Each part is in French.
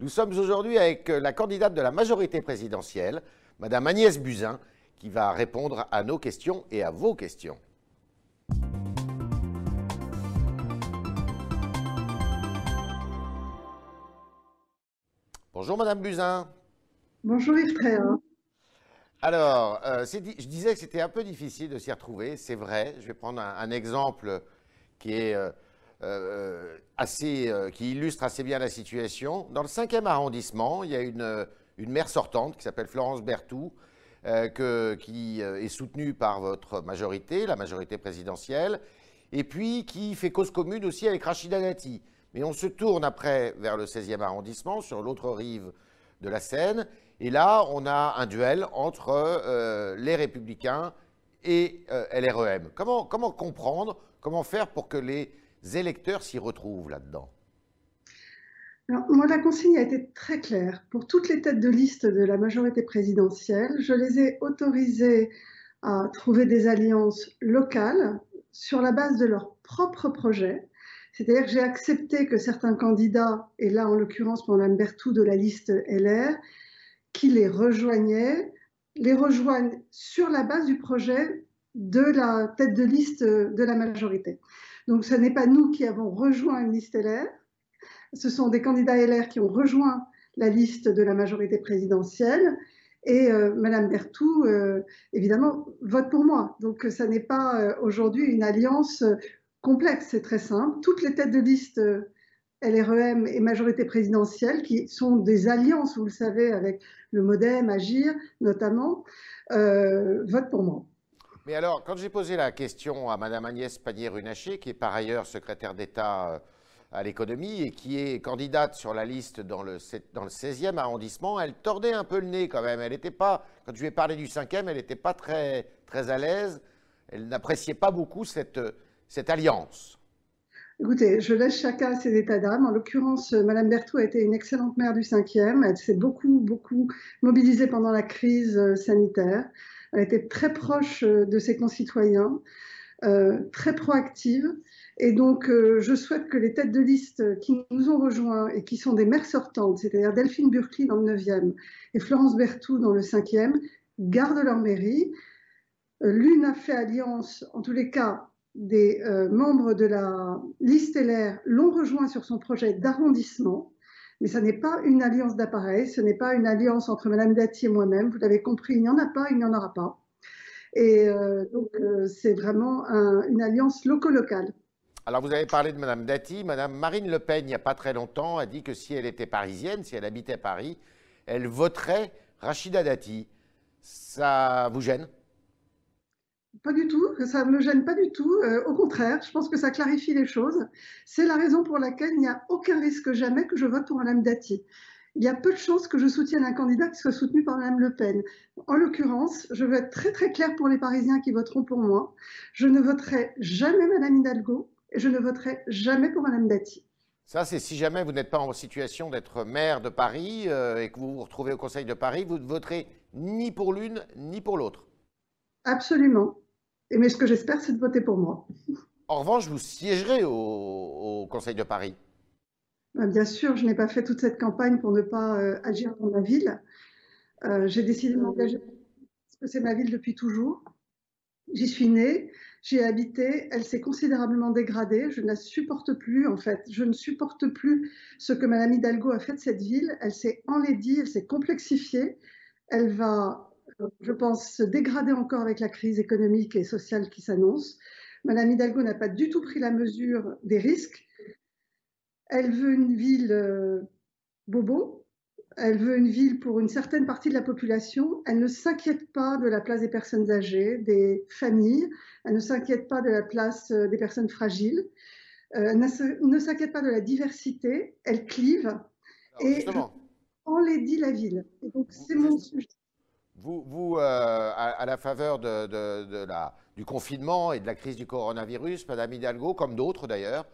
Nous sommes aujourd'hui avec la candidate de la majorité présidentielle, Madame Agnès Buzyn, qui va répondre à nos questions et à vos questions. Bonjour Madame Buzyn. Bonjour Yves Tréhin. Alors, euh, je disais que c'était un peu difficile de s'y retrouver, c'est vrai. Je vais prendre un, exemple qui est euh, euh, assez, qui illustre assez bien la situation. Dans le 5e arrondissement, il y a une, une maire sortante qui s'appelle Florence Berthoud, qui est soutenue par votre majorité, la majorité présidentielle, et puis qui fait cause commune aussi avec Rachida Dati. Mais on se tourne après vers le 16e arrondissement, sur l'autre rive de la Seine, et là, on a un duel entre euh, les Républicains et euh, LREM. Comment comprendre, comment faire pour que les électeurs s'y retrouvent là-dedans moi, la consigne a été très claire. Pour toutes les têtes de liste de la majorité présidentielle, je les ai autorisées à trouver des alliances locales sur la base de leur propre projet. C'est-à-dire que j'ai accepté que certains candidats, et là en l'occurrence Mme Berthoud de la liste LR, qui les rejoignaient, les rejoignent sur la base du projet de la tête de liste de la majorité. Donc ce n'est pas nous qui avons rejoint une liste LR, ce sont des candidats LR qui ont rejoint la liste de la majorité présidentielle. Et euh, Madame Berthoud, euh, évidemment, vote pour moi. Donc, ça n'est pas euh, aujourd'hui une alliance complexe, c'est très simple. Toutes les têtes de liste LREM et majorité présidentielle, qui sont des alliances, vous le savez, avec le Modem, Agir notamment, votent pour moi. Mais alors, quand j'ai posé la question à Mme Agnès Pannier-Runacher, qui est par ailleurs secrétaire d'État euh, à l'économie et qui est candidate sur la liste dans le, dans le 16e arrondissement, elle tordait un peu le nez quand même. Elle n'était pas, quand je lui ai parlé du 5e, elle n'était pas très, très à l'aise. Elle n'appréciait pas beaucoup cette, cette alliance. Écoutez, je laisse chacun ses états d'âme. En l'occurrence, Madame Berthoud a été une excellente maire du 5e. Elle s'est beaucoup, beaucoup mobilisée pendant la crise euh, sanitaire. Elle été très proche euh, de ses concitoyens, euh, très proactive. Et donc, je souhaite que les têtes de liste qui nous ont rejoints et qui sont des maires sortantes, c'est-à-dire Delphine Burkli dans le 9e et Florence Berthoud dans le 5e, gardent leur mairie. L'une a fait alliance, en tous les cas, des euh, membres de la liste LR l'ont rejoint sur son projet d'arrondissement, mais ce n'est pas une alliance d'appareil, ce n'est pas une alliance entre Mme Dati et moi-même. Vous l'avez compris, il n'y en a pas, il n'y en aura pas. Et euh, donc, euh, c'est vraiment une alliance loco-locale. Alors, vous avez parlé de Mme Dati. Mme Marine Le Pen, il n'y a pas très longtemps, a dit que si elle était parisienne, si elle habitait Paris, elle voterait Rachida Dati. Ça vous gêne? Pas du tout, ça ne me gêne pas du tout. Euh, au contraire, je pense que ça clarifie les choses. C'est la raison pour laquelle il n'y a aucun risque jamais que je vote pour Mme Dati. Il y a peu de chances que je soutienne un candidat qui soit soutenu par Mme Le Pen. En l'occurrence, je veux être très très clair pour les Parisiens qui voteront pour moi. Je ne voterai jamais Mme Hidalgo et je ne voterai jamais pour Mme Dati. Ça, c'est si jamais vous n'êtes pas en situation d'être maire de Paris euh, et que vous vous retrouvez au Conseil de Paris, vous ne voterez ni pour l'une ni pour l'autre. Absolument. Mais ce que j'espère, c'est de voter pour moi. En revanche, vous siégerez au, Conseil de Paris bah, Bien sûr, je n'ai pas fait toute cette campagne pour ne pas euh, agir dans ma ville. Euh, j'ai décidé de m'engager parce que c'est ma ville depuis toujours. J'y suis née, j'y ai habité, elle s'est considérablement dégradée, je ne la supporte plus en fait. Je ne supporte plus ce que Madame Hidalgo a fait de cette ville. Elle s'est enlaidie, elle s'est complexifiée. Elle va je pense, se dégrader encore avec la crise économique et sociale qui s'annonce. Madame Hidalgo n'a pas du tout pris la mesure des risques. Elle veut une ville euh, bobo, elle veut une ville pour une certaine partie de la population. Elle ne s'inquiète pas de la place des personnes âgées, des familles. Elle ne s'inquiète pas de la place euh, des personnes fragiles. Euh, elle ne s'inquiète pas de la diversité. Elle clive. et on les dit la ville. Et donc c'est mon sujet. Vous, euh, à, la faveur du confinement et de la crise du coronavirus, Madame Hidalgo, comme d'autres d'ailleurs,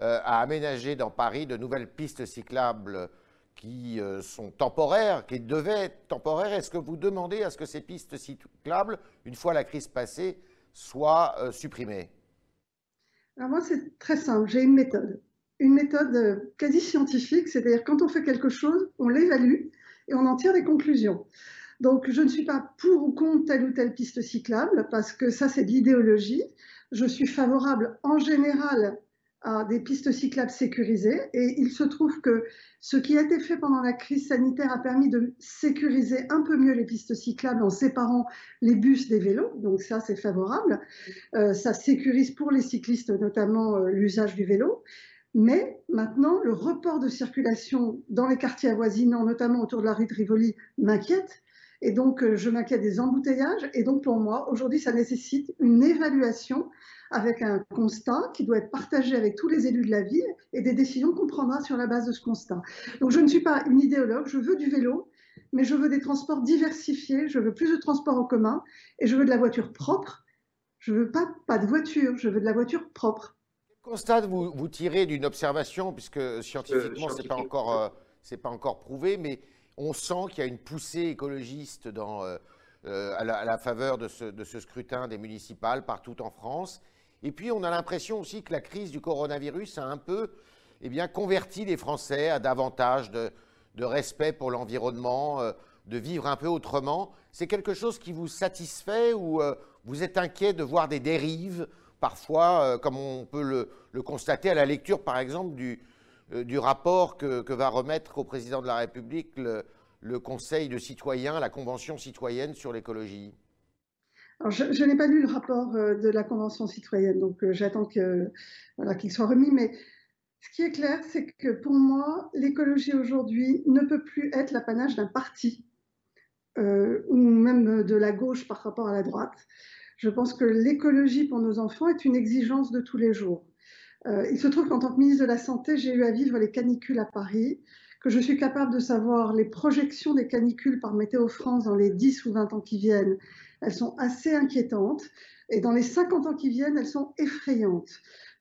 euh, a aménagé dans Paris de nouvelles pistes cyclables qui euh, sont temporaires, qui devaient être temporaires. Est-ce que vous demandez à ce que ces pistes cyclables, une fois la crise passée, soient supprimées? Alors moi, c'est très simple. J'ai une méthode. une méthode quasi scientifique, c'est-à-dire quand on fait quelque chose, on l'évalue et on en tire des conclusions. Donc, je ne suis pas pour ou contre telle ou telle piste cyclable, parce que ça, c'est de l'idéologie. Je suis favorable en général à des pistes cyclables sécurisées, et il se trouve que ce qui a été fait pendant la crise sanitaire a permis de sécuriser un peu mieux les pistes cyclables en séparant les bus des vélos, donc ça, c'est favorable. Euh, ça sécurise pour les cyclistes notamment euh, l'usage du vélo. Mais maintenant, le report de circulation dans les quartiers avoisinants, notamment autour de la rue de Rivoli, m'inquiète et donc, euh, je m'inquiète des embouteillages. Et donc, pour moi, aujourd'hui, ça nécessite une évaluation avec un constat qui doit être partagé avec tous les élus de la ville et des décisions qu'on prendra sur la base de ce constat. Donc, je ne suis pas une idéologue, je veux du vélo, mais je veux des transports diversifiés, je veux plus de transports en commun et je veux de la voiture propre. Je veux pas, pas de voiture, je veux de la voiture propre. Quel constat vous, vous tirez d'une observation, puisque scientifiquement, euh, ce n'est pas, encore, euh, pas encore prouvé, mais on sent qu'il y a une poussée écologiste euh, euh, à, la, faveur de ce, scrutin des municipales partout en France. Et puis, on a l'impression aussi que la crise du coronavirus a un peu eh bien, converti les Français à davantage de, respect pour l'environnement, euh, de vivre un peu autrement. C'est quelque chose qui vous satisfait ou vous êtes inquiet de voir des dérives, parfois, comme on peut le, constater à la lecture, par exemple, du, du rapport que, va remettre au président de la République le, Conseil de citoyens, la Convention citoyenne sur l'écologie je, n'ai pas lu le rapport euh, de la Convention citoyenne, donc euh, j'attends qu'il soit remis. Mais ce qui est clair, c'est que pour moi, l'écologie aujourd'hui ne peut plus être l'apanage d'un parti ou même de la gauche par rapport à la droite. Je pense que l'écologie pour nos enfants est une exigence de tous les jours. Euh, il se trouve qu'en tant que ministre de la Santé, j'ai eu à vivre les canicules à Paris, que je suis capable de savoir les projections des canicules par Météo France dans les 10 ou 20 ans qui viennent. Elles sont assez inquiétantes. Et dans les 50 ans qui viennent, elles sont effrayantes.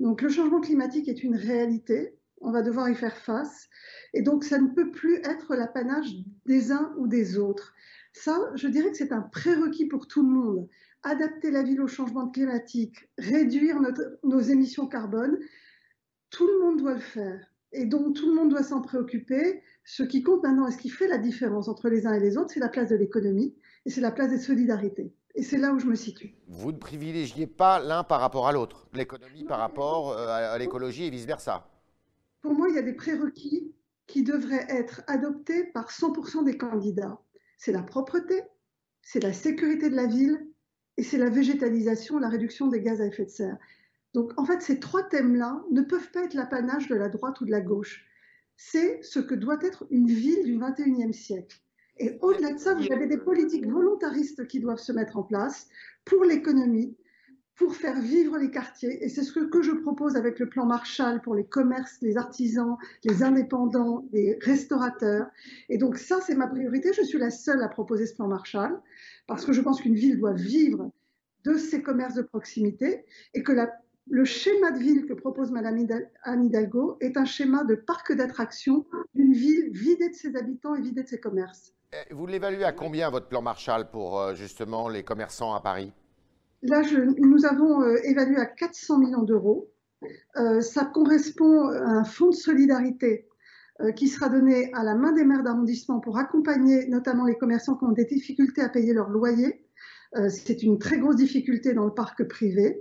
Donc le changement climatique est une réalité. On va devoir y faire face. Et donc ça ne peut plus être l'apanage des uns ou des autres. Ça, je dirais que c'est un prérequis pour tout le monde adapter la ville au changement climatique, réduire nos émissions carbone, tout le monde doit le faire. Et donc tout le monde doit s'en préoccuper. Ce qui compte maintenant et ce qui fait la différence entre les uns et les autres, c'est la place de l'économie et c'est la place des solidarités. Et c'est là où je me situe. Vous ne privilégiez pas l'un par rapport à l'autre, l'économie par rapport euh, à l'écologie et vice-versa. Pour moi, il y a des prérequis qui devraient être adoptés par 100% des candidats. C'est la propreté, c'est la sécurité de la ville et c'est la végétalisation, la réduction des gaz à effet de serre. Donc en fait, ces trois thèmes-là ne peuvent pas être l'apanage de la droite ou de la gauche. C'est ce que doit être une ville du 21e siècle. Et au-delà de ça, vous avez des politiques volontaristes qui doivent se mettre en place pour l'économie, pour faire vivre les quartiers. Et c'est ce que, je propose avec le plan Marshall pour les commerces, les artisans, les indépendants, les restaurateurs. Et donc ça, c'est ma priorité. Je suis la seule à proposer ce plan Marshall parce que je pense qu'une ville doit vivre de ses commerces de proximité et que le schéma de ville que propose Madame Anne Hidalgo est un schéma de parc d'attractions d'une ville vidée de ses habitants et vidée de ses commerces. Eh, vous l'évaluez à combien votre plan Marshall pour euh, justement les commerçants à Paris? Là, nous avons euh, évalué à 400 millions d'euros. Euh, ça correspond à un fonds de solidarité euh, qui sera donné à la main des maires d'arrondissement pour accompagner notamment les commerçants qui ont des difficultés à payer leur loyer. C'est une très grosse difficulté dans le parc privé.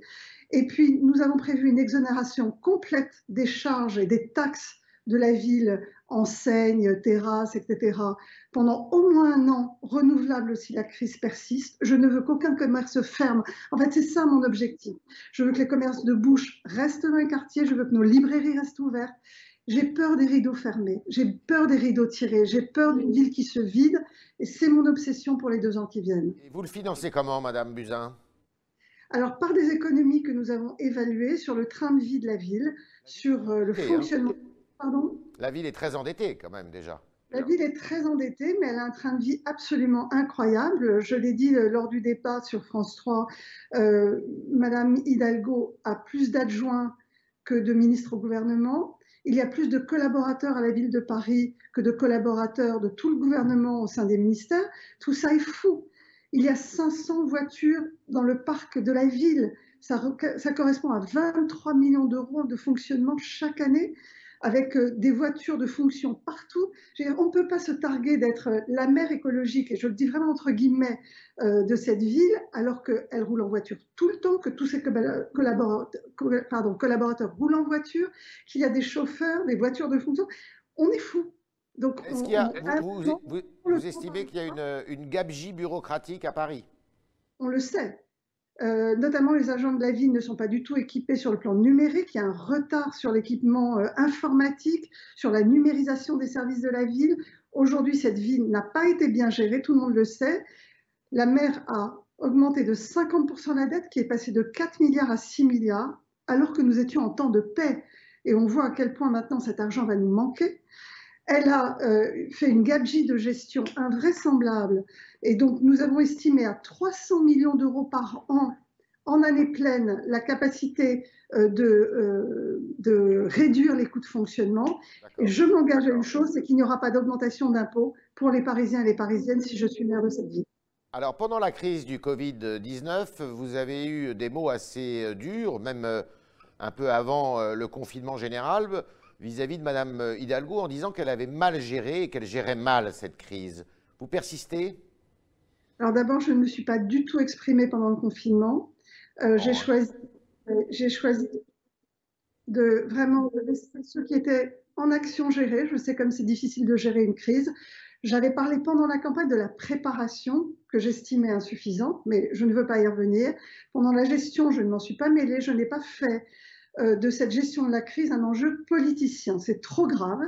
Et puis, nous avons prévu une exonération complète des charges et des taxes de la ville, enseignes, terrasses, etc., pendant au moins un an, renouvelable si la crise persiste. Je ne veux qu'aucun commerce ferme. En fait, c'est ça mon objectif. Je veux que les commerces de bouche restent dans les quartiers, je veux que nos librairies restent ouvertes. J'ai peur des rideaux fermés, j'ai peur des rideaux tirés, j'ai peur d'une ville qui se vide, et c'est mon obsession pour les deux ans qui viennent. Et vous le financez comment, Madame Buzyn? Alors, par des économies que nous avons évaluées sur le train de vie de la ville, sur euh, le hein. La ville est très endettée quand même déjà. La ville est très endettée, mais elle a un train de vie absolument incroyable. Je l'ai dit euh, lors du débat sur France 3, euh, Madame Hidalgo a plus d'adjoints que de ministres au gouvernement. Il y a plus de collaborateurs à la ville de Paris que de collaborateurs de tout le gouvernement au sein des ministères. Tout ça est fou. Il y a 500 voitures dans le parc de la ville. Ça, ça correspond à 23 millions d'euros de fonctionnement chaque année. Avec euh, des voitures de fonction partout. on ne peut pas se targuer d'être la mère écologique, et je le dis vraiment entre guillemets, euh, de cette ville, alors qu'elle roule en voiture tout le temps, que tous ses collaborateurs, pardon, collaborateurs roulent en voiture, qu'il y a des chauffeurs, des voitures de fonction. On est fou. Donc, Est-ce qu'il y a, vous, estimez qu'il y a une, une gabegie bureaucratique à Paris? On le sait. Euh, notamment les agents de la ville ne sont pas du tout équipés sur le plan numérique. Il y a un retard sur l'équipement euh, informatique, sur la numérisation des services de la ville. Aujourd'hui, cette ville n'a pas été bien gérée, tout le monde le sait. La maire a augmenté de 50% la dette, qui est passée de 4 milliards à 6 milliards, alors que nous étions en temps de paix. Et on voit à quel point maintenant cet argent va nous manquer. Elle a euh, fait une gabegie de gestion invraisemblable. Et donc, nous avons estimé à 300 millions d'euros par an, en année pleine, la capacité euh, de, euh, de, réduire les coûts de fonctionnement. Je m'engage à une chose, c'est qu'il n'y aura pas d'augmentation d'impôts pour les Parisiens et les Parisiennes si je suis maire de cette ville. Alors, pendant la crise du Covid-19, vous avez eu des mots assez durs, même un peu avant le confinement général vis-à-vis de Mme Hidalgo en disant qu'elle avait mal géré et qu'elle gérait mal cette crise. Vous persistez? Alors d'abord, je ne me suis pas du tout exprimée pendant le confinement. Euh, j'ai oh. choisi, euh, j'ai choisi de vraiment laisser ceux qui étaient en action gérer. Je sais comme c'est difficile de gérer une crise. J'avais parlé pendant la campagne de la préparation que j'estimais insuffisante, mais je ne veux pas y revenir. Pendant la gestion, je ne m'en suis pas mêlée, je n'ai pas fait euh, de cette gestion de la crise un enjeu politicien. C'est trop grave.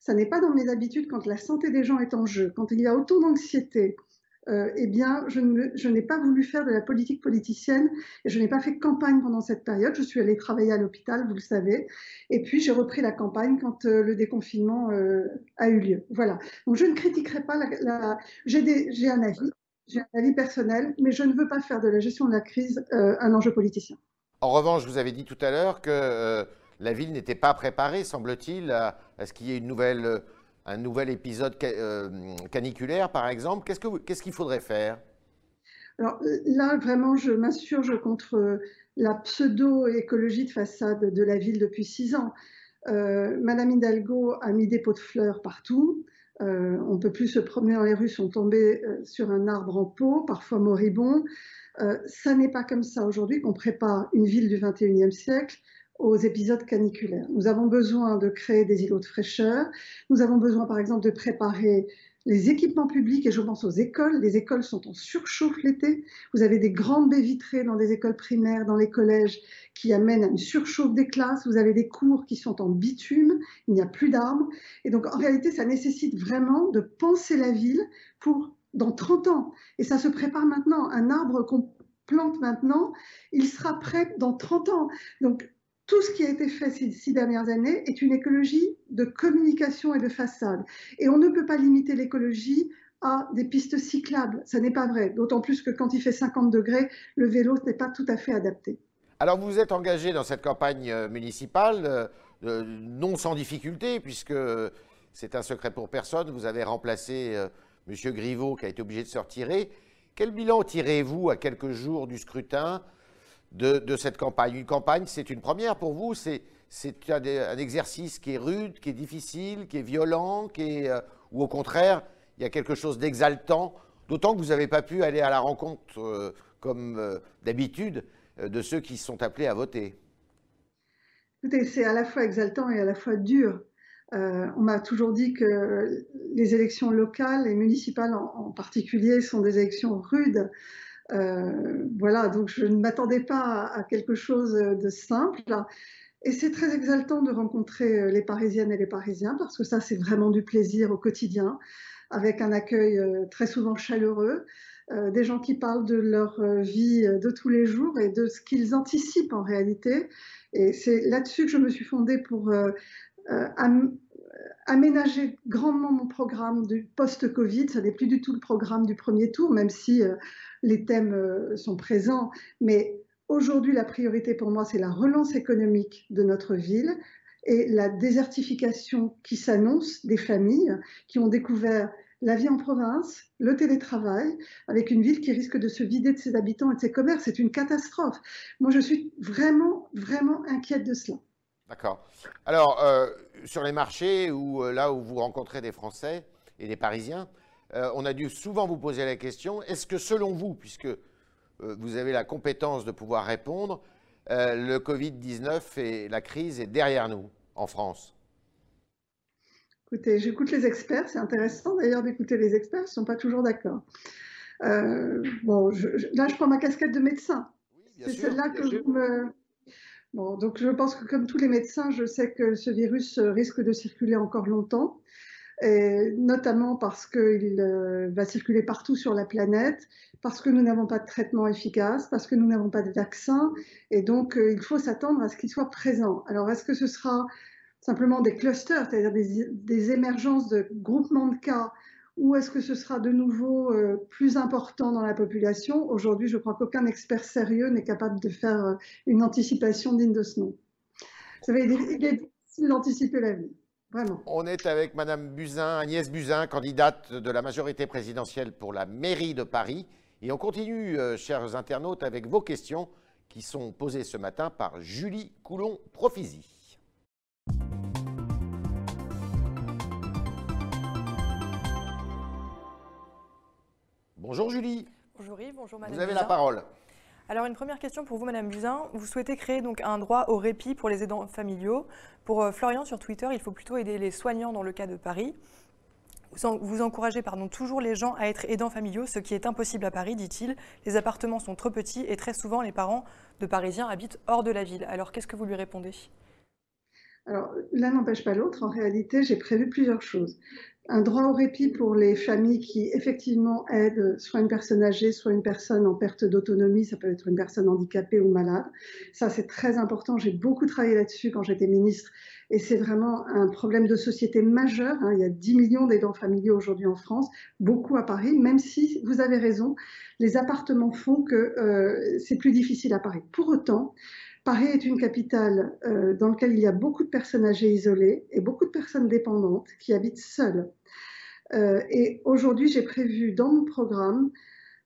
Ça n'est pas dans mes habitudes quand la santé des gens est en jeu, quand il y a autant d'anxiété. Euh, eh bien, je, n'ai pas voulu faire de la politique politicienne et je n'ai pas fait campagne pendant cette période. Je suis allée travailler à l'hôpital, vous le savez. Et puis, j'ai repris la campagne quand euh, le déconfinement a eu lieu. Voilà. Donc, je ne critiquerai pas la. J'ai un avis, j'ai un avis personnel, mais je ne veux pas faire de la gestion de la crise un enjeu politicien. En revanche, vous avez dit tout à l'heure que euh, la ville n'était pas préparée, semble-t-il, à, ce qu'il y ait une nouvelle, euh, un nouvel épisode euh, caniculaire, par exemple. Qu'est-ce qu'il faudrait faire? Alors là, vraiment, je m'insurge contre la pseudo-écologie de façade de la ville depuis six ans. Madame Hidalgo a mis des pots de fleurs partout. on ne peut plus se promener dans les rues sont tombés sur un arbre en pot, parfois moribond. Euh, ça n'est pas comme ça aujourd'hui qu'on prépare une ville du 21e siècle aux épisodes caniculaires. Nous avons besoin de créer des îlots de fraîcheur. Nous avons besoin, par exemple, de préparer les équipements publics, et je pense aux écoles. Les écoles sont en surchauffe l'été. Vous avez des grandes baies vitrées dans les écoles primaires, dans les collèges, qui amènent à une surchauffe des classes. Vous avez des cours qui sont en bitume. Il n'y a plus d'arbres. Et donc, en réalité, ça nécessite vraiment de penser la ville pour dans 30 ans. Et ça se prépare maintenant. Un arbre qu'on plante maintenant, il sera prêt dans 30 ans. Donc, tout ce qui a été fait ces six dernières années est une écologie de communication et de façade. Et on ne peut pas limiter l'écologie à des pistes cyclables. Ça n'est pas vrai. D'autant plus que quand il fait 50 degrés, le vélo n'est pas tout à fait adapté. Alors vous êtes engagé dans cette campagne euh, municipale, euh, euh, non sans difficulté, puisque c'est un secret pour personne. Vous avez remplacé M. Griveaux qui a été obligé de se retirer. Quel bilan tirez-vous à quelques jours du scrutin de, cette campagne? Une campagne, c'est une première pour vous C'est un, exercice qui est rude, qui est difficile, qui est violent, qui euh, ou au contraire, il y a quelque chose d'exaltant, d'autant que vous n'avez pas pu aller à la rencontre, euh, comme euh, d'habitude, de ceux qui sont appelés à voter. Écoutez, c'est à la fois exaltant et à la fois dur. Euh, on m'a toujours dit que les élections locales et municipales en, particulier sont des élections rudes. Euh, voilà, donc je ne m'attendais pas à, quelque chose de simple. Et c'est très exaltant de rencontrer euh, les Parisiennes et les Parisiens parce que ça, c'est vraiment du plaisir au quotidien, avec un accueil très souvent chaleureux, des gens qui parlent de leur vie de tous les jours et de ce qu'ils anticipent en réalité. Et c'est là-dessus que je me suis fondée pour aménager grandement mon programme du post-Covid. Ce n'est plus du tout le programme du premier tour, même si euh, les thèmes euh, sont présents. Mais aujourd'hui, la priorité pour moi, c'est la relance économique de notre ville et la désertification qui s'annonce des familles qui ont découvert la vie en province, le télétravail, avec une ville qui risque de se vider de ses habitants et de ses commerces. C'est une catastrophe. Moi, je suis vraiment, vraiment inquiète de cela. D'accord. Alors, euh, sur les marchés ou là où vous rencontrez des Français et des Parisiens, on a dû souvent vous poser la question, est-ce que selon vous, puisque vous avez la compétence de pouvoir répondre, le Covid-19 et la crise est derrière nous en France? Écoutez, j'écoute les experts, c'est intéressant d'ailleurs d'écouter les experts, ils ne sont pas toujours d'accord. Euh, bon, là, je prends ma casquette de médecin. c'est celle-là que je me. Bon, donc je pense que comme tous les médecins, je sais que ce virus risque de circuler encore longtemps, notamment parce qu'il euh, va circuler partout sur la planète, parce que nous n'avons pas de traitement efficace, parce que nous n'avons pas de vaccin, et donc euh, il faut s'attendre à ce qu'il soit présent. Alors, est-ce que ce sera simplement des clusters, c'est-à-dire des, émergences de groupements de cas, ou est-ce que ce sera de nouveau euh, plus important dans la population? Aujourd'hui, je crois qu'aucun expert sérieux n'est capable de faire euh, une anticipation digne de ce nom. Vous savez, il est difficile d'anticiper la vie. Vraiment. On est avec Madame Buzyn, Agnès Buzyn, candidate de la majorité présidentielle pour la mairie de Paris. Et on continue, euh, chers internautes, avec vos questions qui sont posées ce matin par Julie Coulon-Profisi. Bonjour Julie. Bonjour Yves, bonjour Madame Vous avez la parole. Alors une première question pour vous Madame Buzyn. Vous souhaitez créer donc un droit au répit pour les aidants familiaux. Pour euh, Florian sur Twitter, il faut plutôt aider les soignants dans le cas de Paris. Vous, encouragez pardon, toujours les gens à être aidants familiaux, ce qui est impossible à Paris, dit-il. Les appartements sont trop petits et très souvent les parents de Parisiens habitent hors de la ville. Alors qu'est-ce que vous lui répondez? Alors, l'un n'empêche pas l'autre. En réalité, j'ai prévu plusieurs choses un droit au répit pour les familles qui effectivement aident soit une personne âgée, soit une personne en perte d'autonomie, ça peut être une personne handicapée ou malade. Ça, c'est très important. J'ai beaucoup travaillé là-dessus quand j'étais ministre et c'est vraiment un problème de société majeur. Hein. Il y a 10 millions d'aidants familiaux aujourd'hui en France, beaucoup à Paris, même si vous avez raison, les appartements font que euh, c'est plus difficile à Paris. Pour autant, Paris est une capitale euh, dans laquelle il y a beaucoup de personnes âgées isolées et beaucoup de personnes dépendantes qui habitent seules. Euh, et aujourd'hui, j'ai prévu dans mon programme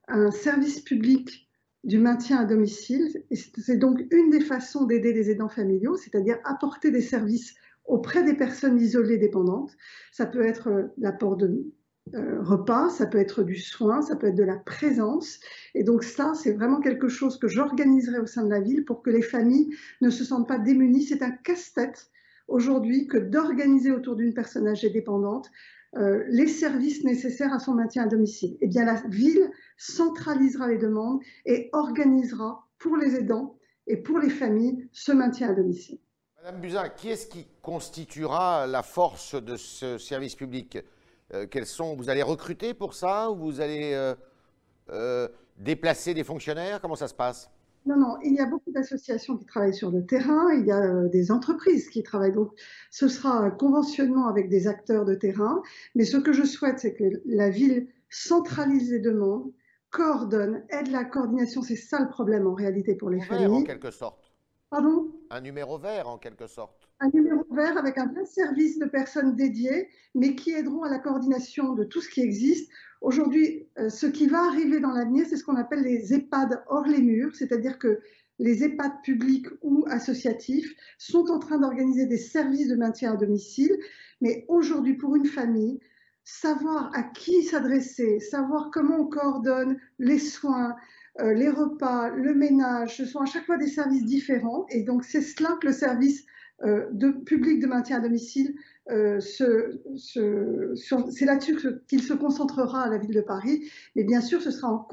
un service public du maintien à domicile. Et c'est donc une des façons d'aider les aidants familiaux, c'est-à-dire apporter des services auprès des personnes isolées dépendantes. Ça peut être euh, l'apport de euh, repas, ça peut être du soin, ça peut être de la présence. Et donc ça, c'est vraiment quelque chose que j'organiserai au sein de la ville pour que les familles ne se sentent pas démunies. C'est un casse-tête aujourd'hui que d'organiser autour d'une personne âgée dépendante euh, les services nécessaires à son maintien à domicile. Eh bien, la ville centralisera les demandes et organisera pour les aidants et pour les familles ce maintien à domicile. Madame Buzyn, qui est-ce qui constituera la force de ce service public? Euh, sont, Vous allez recruter pour ça ou vous allez euh, déplacer des fonctionnaires? Comment ça se passe? Non, non, il y a beaucoup d'associations qui travaillent sur le terrain, il y a euh, des entreprises qui travaillent. Donc, ce sera un conventionnement avec des acteurs de terrain. Mais ce que je souhaite, c'est que la ville centralise les demandes, coordonne, aide la coordination. C'est ça le problème en réalité pour les familles. en quelque sorte. Pardon Un numéro vert en quelque sorte. Un numéro vert avec un vrai service de personnes dédiées, mais qui aideront à la coordination de tout ce qui existe Aujourd'hui, euh, ce qui va arriver dans l'avenir, c'est ce qu'on appelle les EHPAD hors les murs, c'est-à-dire que les EHPAD publics ou associatifs sont en train d'organiser des services de maintien à domicile. Mais aujourd'hui, pour une famille, savoir à qui s'adresser, savoir comment on coordonne les soins, euh, les repas, le ménage, ce sont à chaque fois des services différents. Et donc, c'est cela que le service euh, de public de maintien à domicile euh, c'est là-dessus qu'il se concentrera à la ville de Paris. Mais bien sûr, ce sera en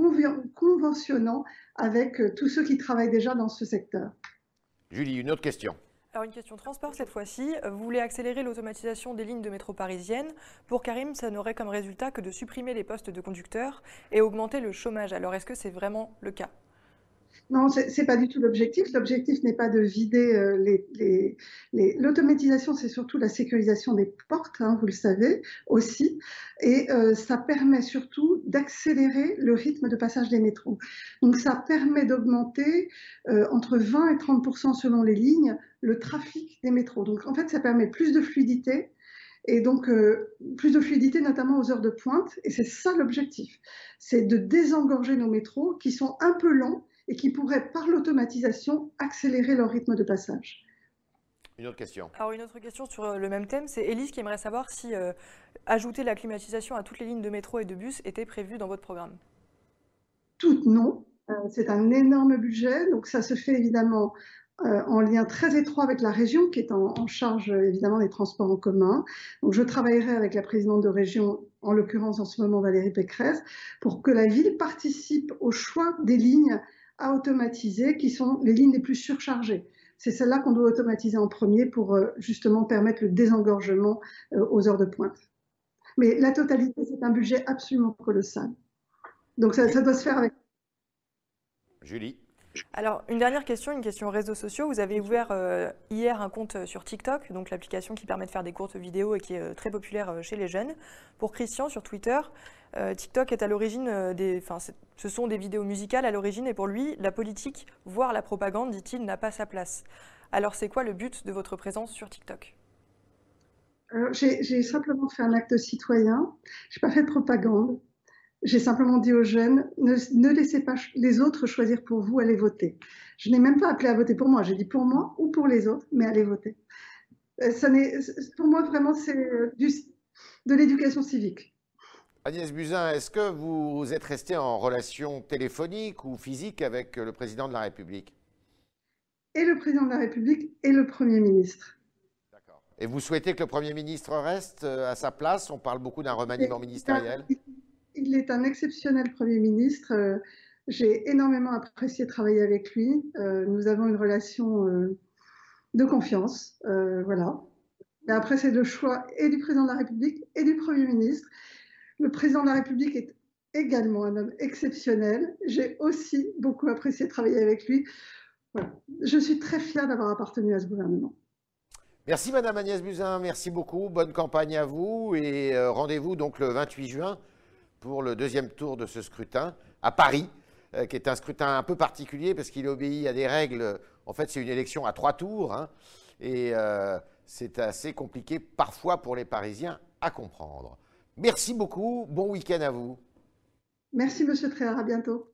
conventionnant avec tous ceux qui travaillent déjà dans ce secteur. Julie, une autre question. Alors une question transport cette fois-ci. Vous voulez accélérer l'automatisation des lignes de métro parisiennes. Pour Karim, ça n'aurait comme résultat que de supprimer les postes de conducteurs et augmenter le chômage. Alors est-ce que c'est vraiment le cas? Non, ce n'est pas du tout l'objectif. L'objectif n'est pas de vider euh, les... L'automatisation, c'est surtout la sécurisation des portes, hein, vous le savez aussi. Et euh, ça permet surtout d'accélérer le rythme de passage des métros. Donc ça permet d'augmenter euh, entre 20 et 30 selon les lignes le trafic des métros. Donc en fait, ça permet plus de fluidité. Et donc, plus de fluidité, notamment aux heures de pointe. Et c'est ça l'objectif. C'est de désengorger nos métros qui sont un peu lents et qui pourraient, par l'automatisation, accélérer leur rythme de passage. Une autre question. Alors une autre question sur le même thème, c'est Élise qui aimerait savoir si ajouter la climatisation à toutes les lignes de métro et de bus était prévu dans votre programme. Toutes non. c'est un énorme budget, donc ça se fait évidemment euh, en lien très étroit avec la région qui est en, charge évidemment des transports en commun. Donc je travaillerai avec la présidente de région, en l'occurrence en ce moment Valérie Pécresse, pour que la ville participe au choix des lignes à automatiser qui sont les lignes les plus surchargées. C'est celle-là qu'on doit automatiser en premier pour euh, justement permettre le désengorgement euh, aux heures de pointe. Mais la totalité, c'est un budget absolument colossal. Donc ça doit se faire avec. Julie. Alors, une dernière question, une question réseaux sociaux. Vous avez ouvert euh, hier un compte sur TikTok, donc l'application qui permet de faire des courtes vidéos et qui est euh, très populaire euh, chez les jeunes. Pour Christian, sur Twitter, TikTok est à l'origine des. Enfin, ce sont des vidéos musicales à l'origine, et pour lui, la politique, voire la propagande, dit-il, n'a pas sa place. Alors, c'est quoi le but de votre présence sur TikTok? J'ai simplement fait un acte citoyen. Je n'ai pas fait de propagande. J'ai simplement dit aux jeunes, ne, laissez pas les autres choisir pour vous, allez voter. Je n'ai même pas appelé à voter pour moi, j'ai dit pour moi ou pour les autres, mais allez voter. Euh, ça pour moi, vraiment, c'est euh, de l'éducation civique. Agnès Buzyn, est-ce que vous êtes resté en relation téléphonique ou physique avec le président de la République? Et le président de la République et le Premier ministre. D'accord. Et vous souhaitez que le Premier ministre reste euh, à sa place? On parle beaucoup d'un remaniement ministériel il est un exceptionnel Premier ministre. Euh, j'ai énormément apprécié travailler avec lui. Euh, nous avons une relation euh, de confiance. voilà. Et après, c'est le choix et du président de la République et du Premier ministre. Le président de la République est également un homme exceptionnel. J'ai aussi beaucoup apprécié travailler avec lui. Je suis très fière d'avoir appartenu à ce gouvernement. Merci Madame Agnès Buzyn, merci beaucoup. Bonne campagne à vous et rendez-vous donc le 28 juin pour le deuxième tour de ce scrutin à Paris, euh, qui est un scrutin un peu particulier parce qu'il obéit à des règles. En fait, c'est une élection à trois tours hein, et euh, c'est assez compliqué parfois pour les Parisiens à comprendre. Merci beaucoup. Bon week-end à vous. Merci, Monsieur Tréard. À bientôt.